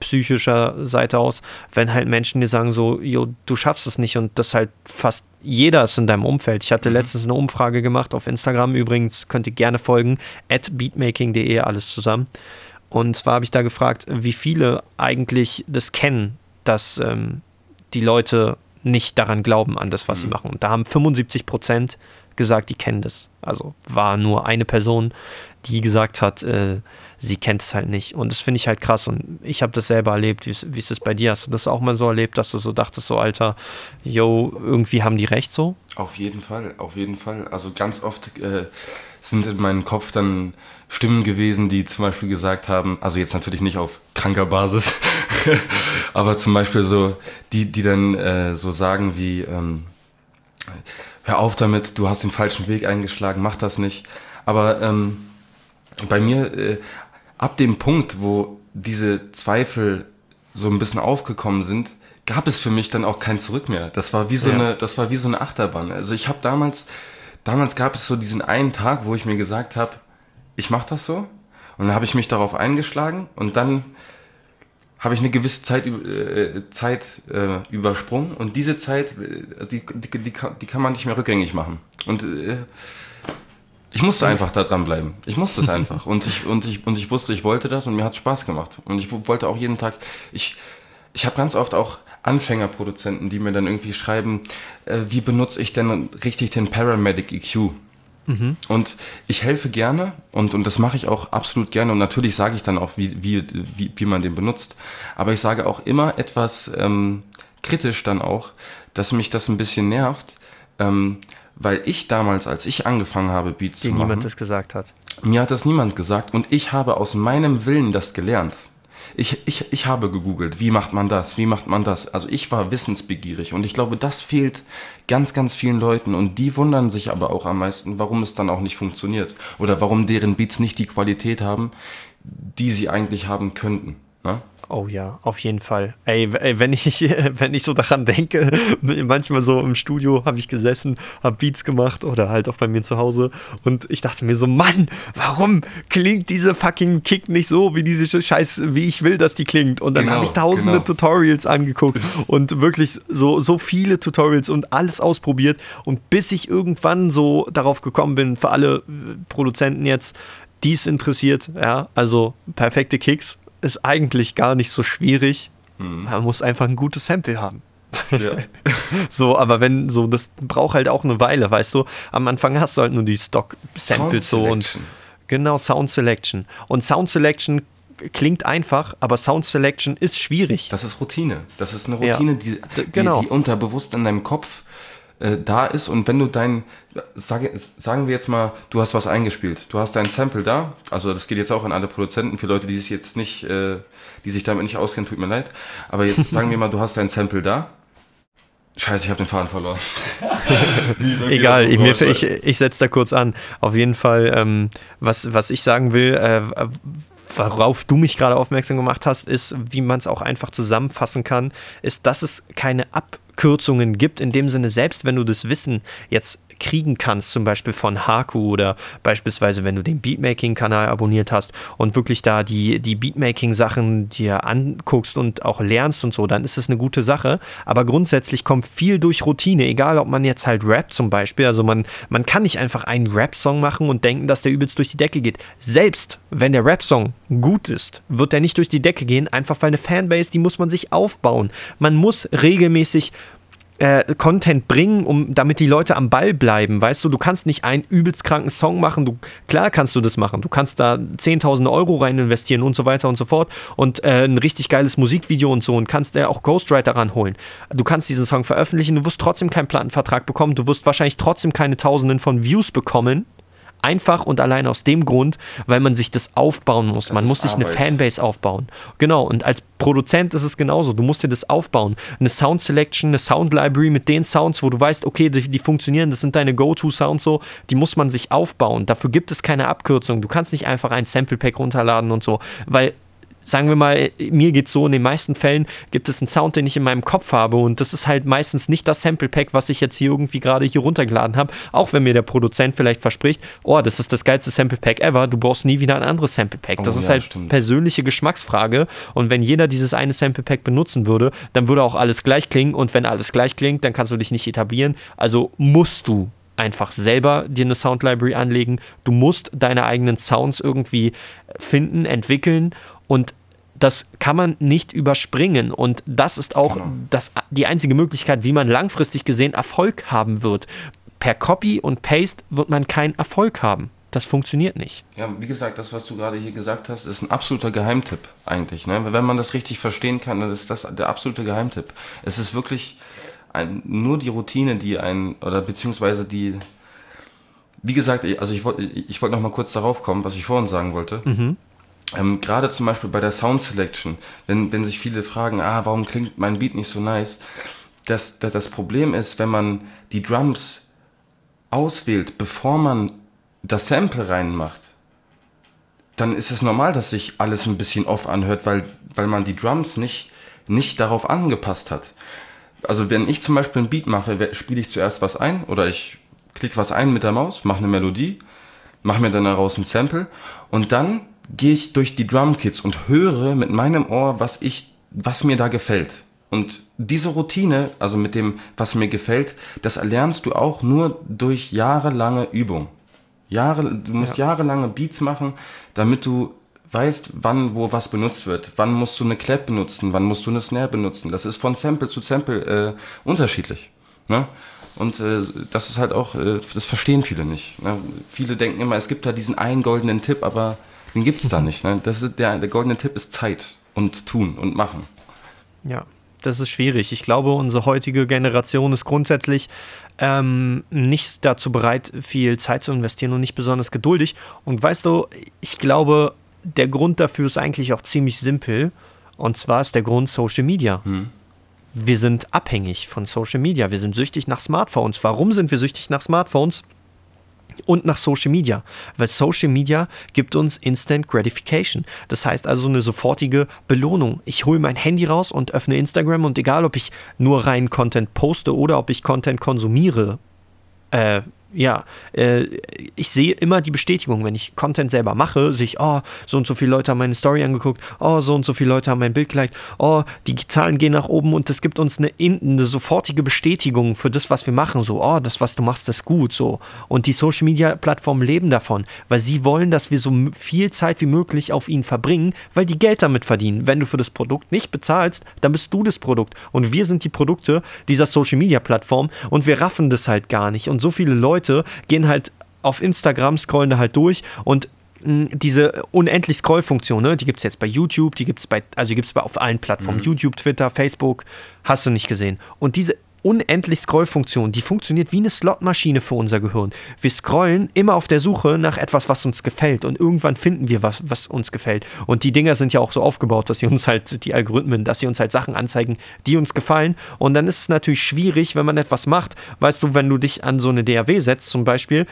psychischer Seite aus, wenn halt Menschen dir sagen so, jo, du schaffst es nicht und das halt fast jeder ist in deinem Umfeld. Ich hatte mhm. letztens eine Umfrage gemacht auf Instagram übrigens, könnt ihr gerne folgen, at beatmaking.de, alles zusammen. Und zwar habe ich da gefragt, wie viele eigentlich das kennen, dass ähm, die Leute nicht daran glauben, an das, was mhm. sie machen. Und da haben 75 Prozent gesagt, die kennen das. Also war nur eine Person, die gesagt hat, äh, sie kennt es halt nicht. Und das finde ich halt krass. Und ich habe das selber erlebt. Wie, ist es bei dir? Hast du das auch mal so erlebt, dass du so dachtest, so Alter, yo, irgendwie haben die recht so? Auf jeden Fall, auf jeden Fall. Also ganz oft äh, sind in meinem Kopf dann Stimmen gewesen, die zum Beispiel gesagt haben, also jetzt natürlich nicht auf kranker Basis, aber zum Beispiel so, die, die dann äh, so sagen wie, ähm, hör auf damit, du hast den falschen Weg eingeschlagen, mach das nicht. Aber ähm, bei mir, äh, ab dem Punkt, wo diese Zweifel so ein bisschen aufgekommen sind, gab es für mich dann auch kein Zurück mehr. Das war wie so ja. eine, das war wie so eine Achterbahn. Also ich habe damals, damals gab es so diesen einen Tag, wo ich mir gesagt habe, ich mache das so. Und dann habe ich mich darauf eingeschlagen und dann habe ich eine gewisse Zeit, äh, Zeit äh, übersprungen und diese Zeit, äh, die, die, die, kann, die kann man nicht mehr rückgängig machen. Und äh, ich musste einfach da dranbleiben. Ich musste es einfach. Und ich, und, ich, und ich wusste, ich wollte das und mir hat Spaß gemacht. Und ich wollte auch jeden Tag, ich, ich habe ganz oft auch Anfängerproduzenten, die mir dann irgendwie schreiben, äh, wie benutze ich denn richtig den Paramedic EQ? Mhm. Und ich helfe gerne und, und das mache ich auch absolut gerne. Und natürlich sage ich dann auch, wie, wie, wie, wie man den benutzt. Aber ich sage auch immer etwas ähm, kritisch dann auch, dass mich das ein bisschen nervt, ähm, weil ich damals, als ich angefangen habe, Beats Dir zu machen. niemand das gesagt hat. Mir hat das niemand gesagt und ich habe aus meinem Willen das gelernt ich, ich, ich habe gegoogelt, wie macht man das, wie macht man das. Also ich war wissensbegierig und ich glaube, das fehlt ganz, ganz vielen Leuten und die wundern sich aber auch am meisten, warum es dann auch nicht funktioniert oder warum deren Beats nicht die Qualität haben, die sie eigentlich haben könnten. Ne? Oh ja, auf jeden Fall. Ey, wenn ich, wenn ich so daran denke, manchmal so im Studio habe ich gesessen, habe Beats gemacht oder halt auch bei mir zu Hause und ich dachte mir so, Mann, warum klingt diese fucking Kick nicht so, wie diese Scheiß, wie ich will, dass die klingt? Und dann genau, habe ich tausende genau. Tutorials angeguckt und wirklich so, so viele Tutorials und alles ausprobiert und bis ich irgendwann so darauf gekommen bin, für alle Produzenten jetzt, dies interessiert, ja, also perfekte Kicks, ist eigentlich gar nicht so schwierig. Mhm. Man muss einfach ein gutes Sample haben. Ja. so, aber wenn so, das braucht halt auch eine Weile, weißt du. Am Anfang hast du halt nur die Stock-Samples so und genau Sound Selection. Und Sound Selection klingt einfach, aber Sound Selection ist schwierig. Das ist Routine. Das ist eine Routine, ja, die, die, genau. die unterbewusst in deinem Kopf äh, da ist und wenn du dein, sag, sagen wir jetzt mal, du hast was eingespielt, du hast dein Sample da, also das geht jetzt auch an alle Produzenten, für Leute, die sich jetzt nicht, äh, die sich damit nicht auskennen, tut mir leid, aber jetzt sagen wir mal, du hast dein Sample da. Scheiße, ich habe den Faden verloren. Egal, ich, ich, ich setze da kurz an. Auf jeden Fall, ähm, was, was ich sagen will, äh, worauf du mich gerade aufmerksam gemacht hast, ist, wie man es auch einfach zusammenfassen kann, ist, dass es keine Abkürzungen gibt, in dem Sinne, selbst wenn du das Wissen jetzt kriegen kannst, zum Beispiel von Haku oder beispielsweise, wenn du den Beatmaking-Kanal abonniert hast und wirklich da die, die Beatmaking-Sachen dir anguckst und auch lernst und so, dann ist es eine gute Sache. Aber grundsätzlich kommt viel durch Routine, egal ob man jetzt halt rappt zum Beispiel. Also man, man kann nicht einfach einen Rap-Song machen und denken, dass der übelst durch die Decke geht. Selbst wenn der Rap-Song gut ist, wird der nicht durch die Decke gehen, einfach weil eine Fanbase, die muss man sich aufbauen. Man muss regelmäßig äh, Content bringen, um damit die Leute am Ball bleiben. Weißt du, du kannst nicht einen übelst kranken Song machen. Du, klar kannst du das machen. Du kannst da 10.000 Euro rein investieren und so weiter und so fort und äh, ein richtig geiles Musikvideo und so und kannst äh, auch Ghostwriter ranholen. Du kannst diesen Song veröffentlichen, du wirst trotzdem keinen Plattenvertrag bekommen, du wirst wahrscheinlich trotzdem keine Tausenden von Views bekommen Einfach und allein aus dem Grund, weil man sich das aufbauen muss. Das man muss sich Arbeit. eine Fanbase aufbauen. Genau, und als Produzent ist es genauso. Du musst dir das aufbauen. Eine Sound Selection, eine Sound Library mit den Sounds, wo du weißt, okay, die, die funktionieren, das sind deine Go-To-Sounds so, die muss man sich aufbauen. Dafür gibt es keine Abkürzung. Du kannst nicht einfach ein Sample Pack runterladen und so, weil sagen wir mal, mir geht so, in den meisten Fällen gibt es einen Sound, den ich in meinem Kopf habe und das ist halt meistens nicht das Sample Pack, was ich jetzt hier irgendwie gerade hier runtergeladen habe, auch wenn mir der Produzent vielleicht verspricht, oh, das ist das geilste Sample Pack ever, du brauchst nie wieder ein anderes Sample Pack. Das oh, ist ja, halt stimmt. persönliche Geschmacksfrage und wenn jeder dieses eine Sample Pack benutzen würde, dann würde auch alles gleich klingen und wenn alles gleich klingt, dann kannst du dich nicht etablieren, also musst du einfach selber dir eine Sound Library anlegen. Du musst deine eigenen Sounds irgendwie finden, entwickeln und das kann man nicht überspringen. Und das ist auch genau. das, die einzige Möglichkeit, wie man langfristig gesehen Erfolg haben wird. Per Copy und Paste wird man keinen Erfolg haben. Das funktioniert nicht. Ja, wie gesagt, das, was du gerade hier gesagt hast, ist ein absoluter Geheimtipp eigentlich. Ne? Wenn man das richtig verstehen kann, dann ist das der absolute Geheimtipp. Es ist wirklich ein, nur die Routine, die ein, oder beziehungsweise die, wie gesagt, also ich wollte ich wollt noch mal kurz darauf kommen, was ich vorhin sagen wollte. Mhm. Ähm, Gerade zum Beispiel bei der Sound Selection, wenn, wenn sich viele fragen, ah, warum klingt mein Beat nicht so nice? Das, das, das Problem ist, wenn man die Drums auswählt, bevor man das Sample reinmacht, dann ist es normal, dass sich alles ein bisschen off anhört, weil, weil man die Drums nicht, nicht darauf angepasst hat. Also wenn ich zum Beispiel ein Beat mache, spiele ich zuerst was ein oder ich klicke was ein mit der Maus, mache eine Melodie, mache mir dann daraus ein Sample und dann gehe ich durch die Drumkits und höre mit meinem Ohr, was ich, was mir da gefällt. Und diese Routine, also mit dem, was mir gefällt, das erlernst du auch nur durch jahrelange Übung. Jahre, du musst ja. jahrelange Beats machen, damit du weißt, wann wo was benutzt wird. Wann musst du eine Clap benutzen, wann musst du eine Snare benutzen. Das ist von Sample zu Sample äh, unterschiedlich. Ne? Und äh, das ist halt auch, äh, das verstehen viele nicht. Ne? Viele denken immer, es gibt da diesen einen goldenen Tipp, aber den gibt es da nicht. Ne? Das ist der, der goldene Tipp ist Zeit und tun und machen. Ja, das ist schwierig. Ich glaube, unsere heutige Generation ist grundsätzlich ähm, nicht dazu bereit, viel Zeit zu investieren und nicht besonders geduldig. Und weißt du, ich glaube, der Grund dafür ist eigentlich auch ziemlich simpel. Und zwar ist der Grund Social Media. Hm. Wir sind abhängig von Social Media. Wir sind süchtig nach Smartphones. Warum sind wir süchtig nach Smartphones? Und nach Social Media, weil Social Media gibt uns Instant Gratification. Das heißt also eine sofortige Belohnung. Ich hole mein Handy raus und öffne Instagram und egal, ob ich nur rein Content poste oder ob ich Content konsumiere, äh, ja, äh, ich sehe immer die Bestätigung, wenn ich Content selber mache, sehe ich, oh, so und so viele Leute haben meine Story angeguckt, oh, so und so viele Leute haben mein Bild geliked, oh, die Zahlen gehen nach oben und das gibt uns eine, eine sofortige Bestätigung für das, was wir machen, so, oh, das, was du machst, ist gut, so. Und die Social Media Plattformen leben davon, weil sie wollen, dass wir so viel Zeit wie möglich auf ihnen verbringen, weil die Geld damit verdienen. Wenn du für das Produkt nicht bezahlst, dann bist du das Produkt und wir sind die Produkte dieser Social Media Plattform und wir raffen das halt gar nicht und so viele Leute Leute gehen halt auf Instagram, scrollen da halt durch und hm, diese unendlich Scrollfunktion, ne, die gibt es jetzt bei YouTube, die gibt es bei, also die gibt es auf allen Plattformen, mhm. YouTube, Twitter, Facebook, hast du nicht gesehen. Und diese unendlich Scrollfunktion, die funktioniert wie eine Slotmaschine für unser Gehirn. Wir scrollen immer auf der Suche nach etwas, was uns gefällt und irgendwann finden wir was, was uns gefällt. Und die Dinger sind ja auch so aufgebaut, dass sie uns halt, die Algorithmen, dass sie uns halt Sachen anzeigen, die uns gefallen. Und dann ist es natürlich schwierig, wenn man etwas macht. Weißt du, wenn du dich an so eine DAW setzt zum Beispiel,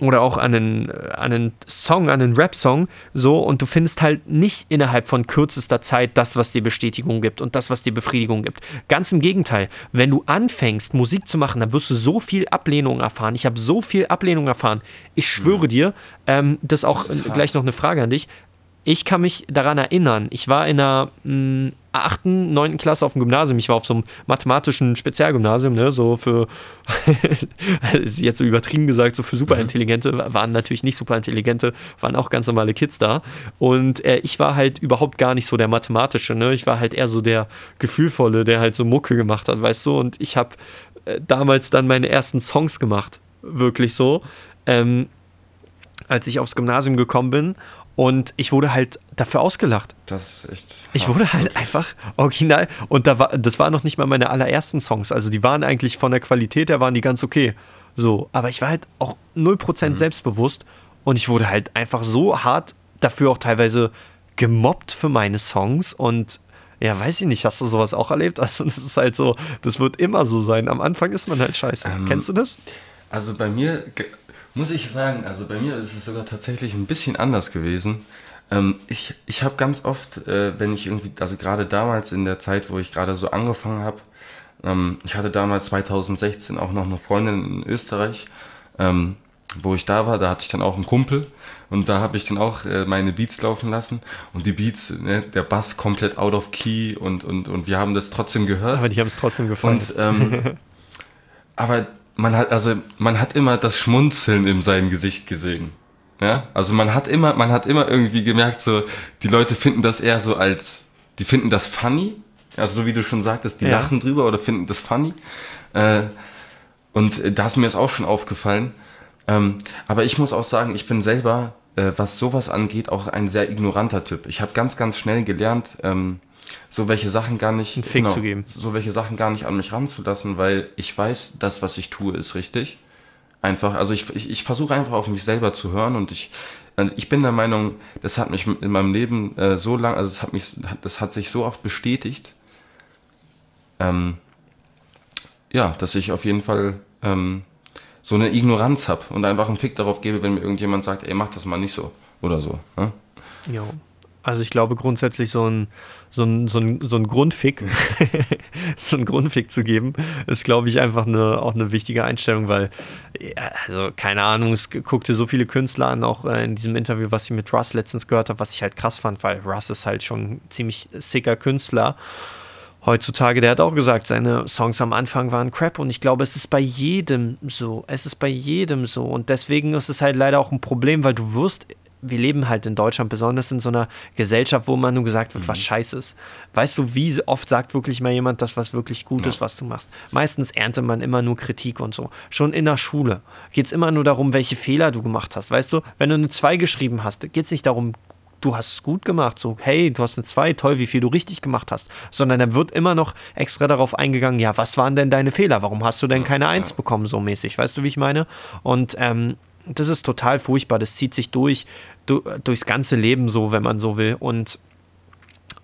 oder auch an einen, an einen Song, an einen Rap-Song, so, und du findest halt nicht innerhalb von kürzester Zeit das, was dir Bestätigung gibt und das, was dir Befriedigung gibt. Ganz im Gegenteil, wenn du anfängst, Musik zu machen, dann wirst du so viel Ablehnung erfahren. Ich habe so viel Ablehnung erfahren. Ich schwöre dir, ähm, das ist auch das gleich noch eine Frage an dich. Ich kann mich daran erinnern, ich war in einer mh, 8., 9. Klasse auf dem Gymnasium. Ich war auf so einem mathematischen Spezialgymnasium, ne, so für, jetzt so übertrieben gesagt, so für Superintelligente, waren natürlich nicht Superintelligente, waren auch ganz normale Kids da. Und äh, ich war halt überhaupt gar nicht so der Mathematische, ne, ich war halt eher so der Gefühlvolle, der halt so Mucke gemacht hat, weißt du, und ich habe äh, damals dann meine ersten Songs gemacht, wirklich so. Ähm, als ich aufs Gymnasium gekommen bin und ich wurde halt dafür ausgelacht. Das ist echt. Ich wurde halt wirklich. einfach original. Und da war, das waren noch nicht mal meine allerersten Songs. Also die waren eigentlich von der Qualität her waren die ganz okay. So. Aber ich war halt auch 0% mhm. selbstbewusst. Und ich wurde halt einfach so hart dafür auch teilweise gemobbt für meine Songs. Und ja, weiß ich nicht, hast du sowas auch erlebt? Also, das ist halt so, das wird immer so sein. Am Anfang ist man halt scheiße. Ähm, Kennst du das? Also bei mir muss ich sagen, also bei mir ist es sogar tatsächlich ein bisschen anders gewesen. Ähm, ich ich habe ganz oft, äh, wenn ich irgendwie, also gerade damals in der Zeit, wo ich gerade so angefangen habe, ähm, ich hatte damals 2016 auch noch eine Freundin in Österreich, ähm, wo ich da war, da hatte ich dann auch einen Kumpel und da habe ich dann auch äh, meine Beats laufen lassen und die Beats, ne, der Bass komplett out of key und, und, und wir haben das trotzdem gehört. Aber die haben es trotzdem gefallen. Und, ähm, aber man hat, also man hat immer das Schmunzeln in seinem Gesicht gesehen. Ja, also man hat immer, man hat immer irgendwie gemerkt, so, die Leute finden das eher so als, die finden das funny. Also so wie du schon sagtest, die ja. lachen drüber oder finden das funny. Äh, und da ist mir das auch schon aufgefallen. Ähm, aber ich muss auch sagen, ich bin selber, äh, was sowas angeht, auch ein sehr ignoranter Typ. Ich habe ganz, ganz schnell gelernt, ähm, so welche Sachen gar nicht, Einen Fick genau, zu geben. so welche Sachen gar nicht an mich ranzulassen, weil ich weiß, das, was ich tue, ist richtig. Einfach, also ich, ich, ich versuche einfach auf mich selber zu hören und ich, also ich bin der Meinung, das hat mich in meinem Leben äh, so lang, also es hat mich, das hat sich so oft bestätigt, ähm, ja, dass ich auf jeden Fall ähm, so eine Ignoranz habe und einfach einen Fick darauf gebe, wenn mir irgendjemand sagt, ey, mach das mal nicht so oder so. Ne? Ja. Also ich glaube grundsätzlich so ein, so ein, so ein, so ein Grundfick, so ein Grundfick zu geben, ist, glaube ich, einfach eine, auch eine wichtige Einstellung, weil, also keine Ahnung, es guckte so viele Künstler an, auch äh, in diesem Interview, was ich mit Russ letztens gehört habe, was ich halt krass fand, weil Russ ist halt schon ein ziemlich sicker Künstler heutzutage, der hat auch gesagt, seine Songs am Anfang waren Crap und ich glaube, es ist bei jedem so. Es ist bei jedem so und deswegen ist es halt leider auch ein Problem, weil du wirst wir leben halt in Deutschland, besonders in so einer Gesellschaft, wo man nur gesagt wird, mhm. was scheiße ist. Weißt du, wie oft sagt wirklich mal jemand das, was wirklich gut ja. ist, was du machst? Meistens erntet man immer nur Kritik und so. Schon in der Schule geht es immer nur darum, welche Fehler du gemacht hast. Weißt du, wenn du eine 2 geschrieben hast, geht es nicht darum, du hast es gut gemacht, so, hey, du hast eine 2, toll, wie viel du richtig gemacht hast, sondern dann wird immer noch extra darauf eingegangen, ja, was waren denn deine Fehler? Warum hast du denn keine 1 ja. bekommen, so mäßig? Weißt du, wie ich meine? Und ähm, das ist total furchtbar. Das zieht sich durch, du, durchs ganze Leben so, wenn man so will. Und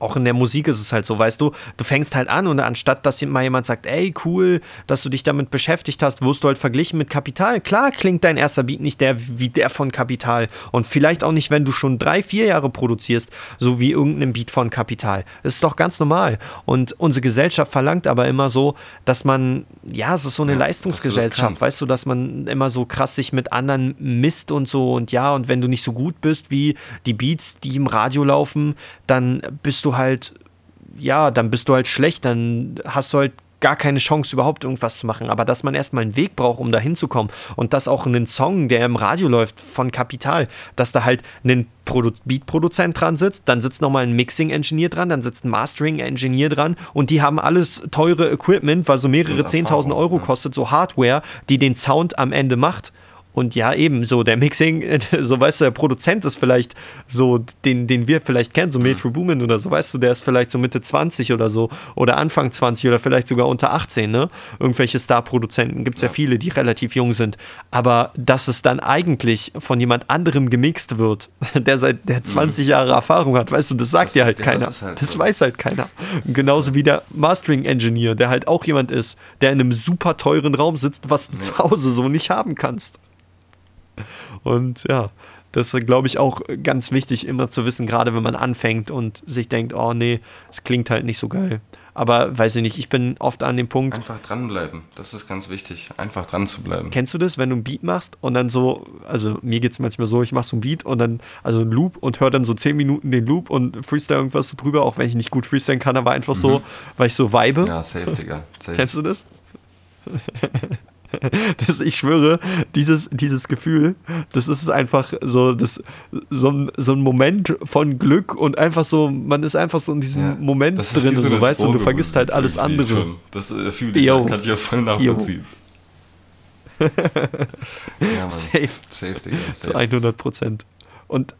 auch in der Musik ist es halt so, weißt du, du fängst halt an und anstatt, dass mal jemand sagt, ey, cool, dass du dich damit beschäftigt hast, wirst du halt verglichen mit Kapital. Klar klingt dein erster Beat nicht der wie der von Kapital und vielleicht auch nicht, wenn du schon drei, vier Jahre produzierst, so wie irgendein Beat von Kapital. Das ist doch ganz normal. Und unsere Gesellschaft verlangt aber immer so, dass man, ja, es ist so eine ja, Leistungsgesellschaft, weißt du, dass man immer so krass sich mit anderen misst und so und ja, und wenn du nicht so gut bist wie die Beats, die im Radio laufen, dann bist du halt, ja, dann bist du halt schlecht, dann hast du halt gar keine Chance, überhaupt irgendwas zu machen. Aber dass man erstmal einen Weg braucht, um da hinzukommen. Und dass auch einen Song, der im Radio läuft, von Kapital, dass da halt ein Produ Beat-Produzent dran sitzt, dann sitzt nochmal ein Mixing-Engineer dran, dann sitzt ein Mastering-Engineer dran und die haben alles teure Equipment, weil so mehrere 10.000 Euro kostet, so Hardware, die den Sound am Ende macht. Und ja, eben so, der Mixing, so weißt du, der Produzent ist vielleicht so, den, den wir vielleicht kennen, so mhm. Metro Boomin oder so, weißt du, der ist vielleicht so Mitte 20 oder so oder Anfang 20 oder vielleicht sogar unter 18, ne? Irgendwelche Star-Produzenten gibt es ja. ja viele, die relativ jung sind. Aber dass es dann eigentlich von jemand anderem gemixt wird, der seit der 20 mhm. Jahre Erfahrung hat, weißt du, das sagt das, dir halt ja, keiner. Das, halt das so. weiß halt keiner. genauso wie der Mastering-Engineer, der halt auch jemand ist, der in einem super teuren Raum sitzt, was du ja. zu Hause so nicht haben kannst. Und ja, das ist, glaube ich, auch ganz wichtig, immer zu wissen, gerade wenn man anfängt und sich denkt, oh nee, es klingt halt nicht so geil. Aber weiß ich nicht, ich bin oft an dem Punkt. Einfach dranbleiben, das ist ganz wichtig, einfach dran zu bleiben. Kennst du das, wenn du ein Beat machst und dann so, also mir geht es manchmal so, ich mache so ein Beat und dann, also ein Loop und höre dann so 10 Minuten den Loop und freestyle irgendwas so drüber, auch wenn ich nicht gut freestylen kann, aber einfach mhm. so, weil ich so vibe. Ja, safe, Digga. Safe. Kennst du das? Das, ich schwöre, dieses, dieses Gefühl, das ist einfach so, das, so, ein, so ein Moment von Glück und einfach so, man ist einfach so in diesem ja, Moment drin, so, so weißt du, du vergisst halt alles andere. Schon. Das äh, fühle ich, Yo. kann ich ja voll nachvollziehen. ja, Mann. Safe. Safe, Digga. Safe. Zu 100 Prozent. Und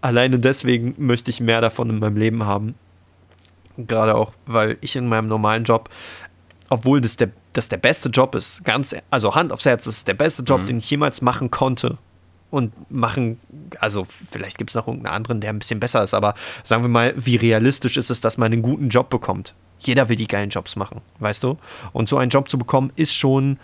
alleine deswegen möchte ich mehr davon in meinem Leben haben. Gerade auch, weil ich in meinem normalen Job obwohl das der, das der beste Job ist, ganz, also Hand aufs Herz, das ist der beste Job, mhm. den ich jemals machen konnte. Und machen, also vielleicht gibt es noch irgendeinen anderen, der ein bisschen besser ist, aber sagen wir mal, wie realistisch ist es, dass man einen guten Job bekommt? Jeder will die geilen Jobs machen, weißt du? Und so einen Job zu bekommen, ist schon,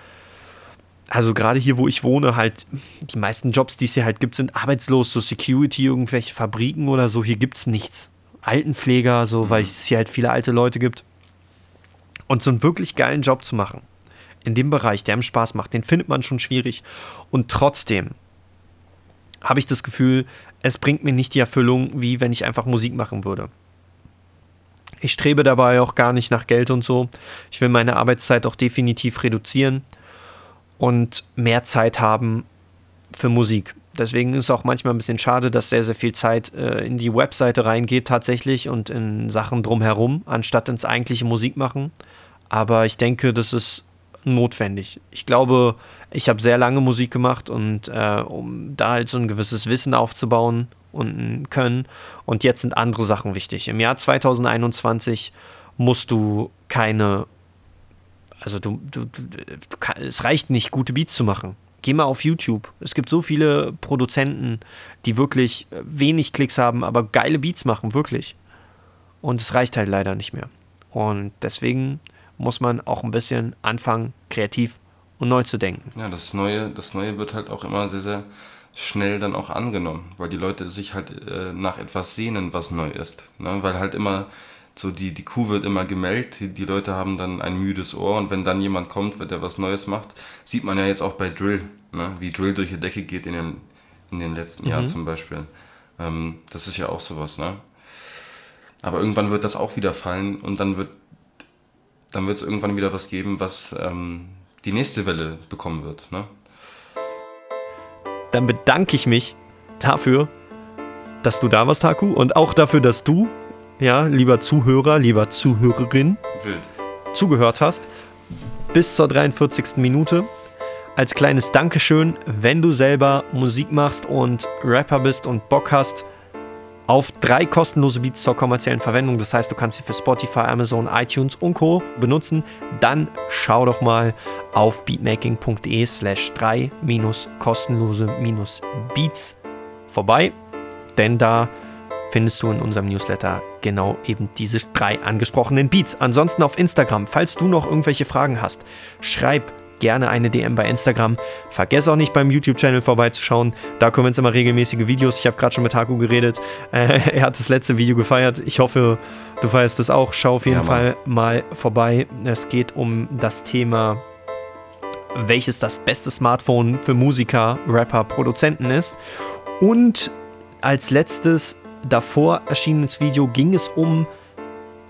also gerade hier, wo ich wohne, halt, die meisten Jobs, die es hier halt gibt, sind arbeitslos, so Security, irgendwelche Fabriken oder so, hier gibt es nichts. Altenpfleger, so, mhm. weil es hier halt viele alte Leute gibt. Und so einen wirklich geilen Job zu machen, in dem Bereich, der ihm Spaß macht, den findet man schon schwierig. Und trotzdem habe ich das Gefühl, es bringt mir nicht die Erfüllung, wie wenn ich einfach Musik machen würde. Ich strebe dabei auch gar nicht nach Geld und so. Ich will meine Arbeitszeit auch definitiv reduzieren und mehr Zeit haben für Musik. Deswegen ist es auch manchmal ein bisschen schade, dass sehr, sehr viel Zeit äh, in die Webseite reingeht tatsächlich und in Sachen drumherum, anstatt ins eigentliche Musikmachen. Aber ich denke, das ist notwendig. Ich glaube, ich habe sehr lange Musik gemacht und äh, um da halt so ein gewisses Wissen aufzubauen und Können. Und jetzt sind andere Sachen wichtig. Im Jahr 2021 musst du keine, also du, du, du, es reicht nicht, gute Beats zu machen. Geh mal auf YouTube. Es gibt so viele Produzenten, die wirklich wenig Klicks haben, aber geile Beats machen, wirklich. Und es reicht halt leider nicht mehr. Und deswegen muss man auch ein bisschen anfangen, kreativ und neu zu denken. Ja, das Neue, das Neue wird halt auch immer sehr, sehr schnell dann auch angenommen, weil die Leute sich halt äh, nach etwas sehnen, was neu ist. Ne? Weil halt immer so die, die Kuh wird immer gemeldet, die, die Leute haben dann ein müdes Ohr und wenn dann jemand kommt, der was Neues macht, sieht man ja jetzt auch bei Drill, ne? wie Drill durch die Decke geht in den, in den letzten mhm. Jahren zum Beispiel. Ähm, das ist ja auch sowas, ne? Aber irgendwann wird das auch wieder fallen und dann wird dann wird es irgendwann wieder was geben, was ähm, die nächste Welle bekommen wird. Ne? Dann bedanke ich mich dafür, dass du da warst, Haku, und auch dafür, dass du, ja, lieber Zuhörer, lieber Zuhörerin, Wild. zugehört hast. Bis zur 43. Minute. Als kleines Dankeschön, wenn du selber Musik machst und Rapper bist und Bock hast, auf drei kostenlose Beats zur kommerziellen Verwendung. Das heißt, du kannst sie für Spotify, Amazon, iTunes und Co. benutzen. Dann schau doch mal auf beatmaking.de slash drei minus kostenlose minus Beats vorbei, denn da findest du in unserem Newsletter genau eben diese drei angesprochenen Beats. Ansonsten auf Instagram, falls du noch irgendwelche Fragen hast, schreib gerne eine DM bei Instagram. Vergesst auch nicht beim YouTube-Channel vorbeizuschauen. Da kommen jetzt immer regelmäßige Videos. Ich habe gerade schon mit Haku geredet. Äh, er hat das letzte Video gefeiert. Ich hoffe, du feierst es auch. Schau auf jeden ja, Fall mal vorbei. Es geht um das Thema, welches das beste Smartphone für Musiker, Rapper, Produzenten ist. Und als letztes davor erschienenes Video ging es um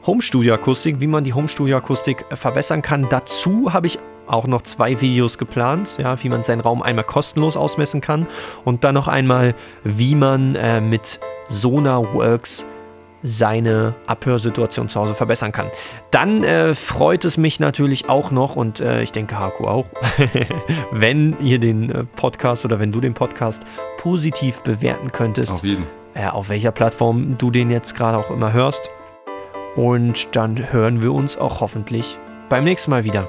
Home-Studio-Akustik, wie man die Home-Studio-Akustik verbessern kann. Dazu habe ich auch noch zwei Videos geplant, ja, wie man seinen Raum einmal kostenlos ausmessen kann und dann noch einmal, wie man äh, mit SonarWorks seine Abhörsituation zu Hause verbessern kann. Dann äh, freut es mich natürlich auch noch und äh, ich denke Haku auch, wenn ihr den äh, Podcast oder wenn du den Podcast positiv bewerten könntest. Auf jeden. Äh, auf welcher Plattform du den jetzt gerade auch immer hörst. Und dann hören wir uns auch hoffentlich beim nächsten Mal wieder.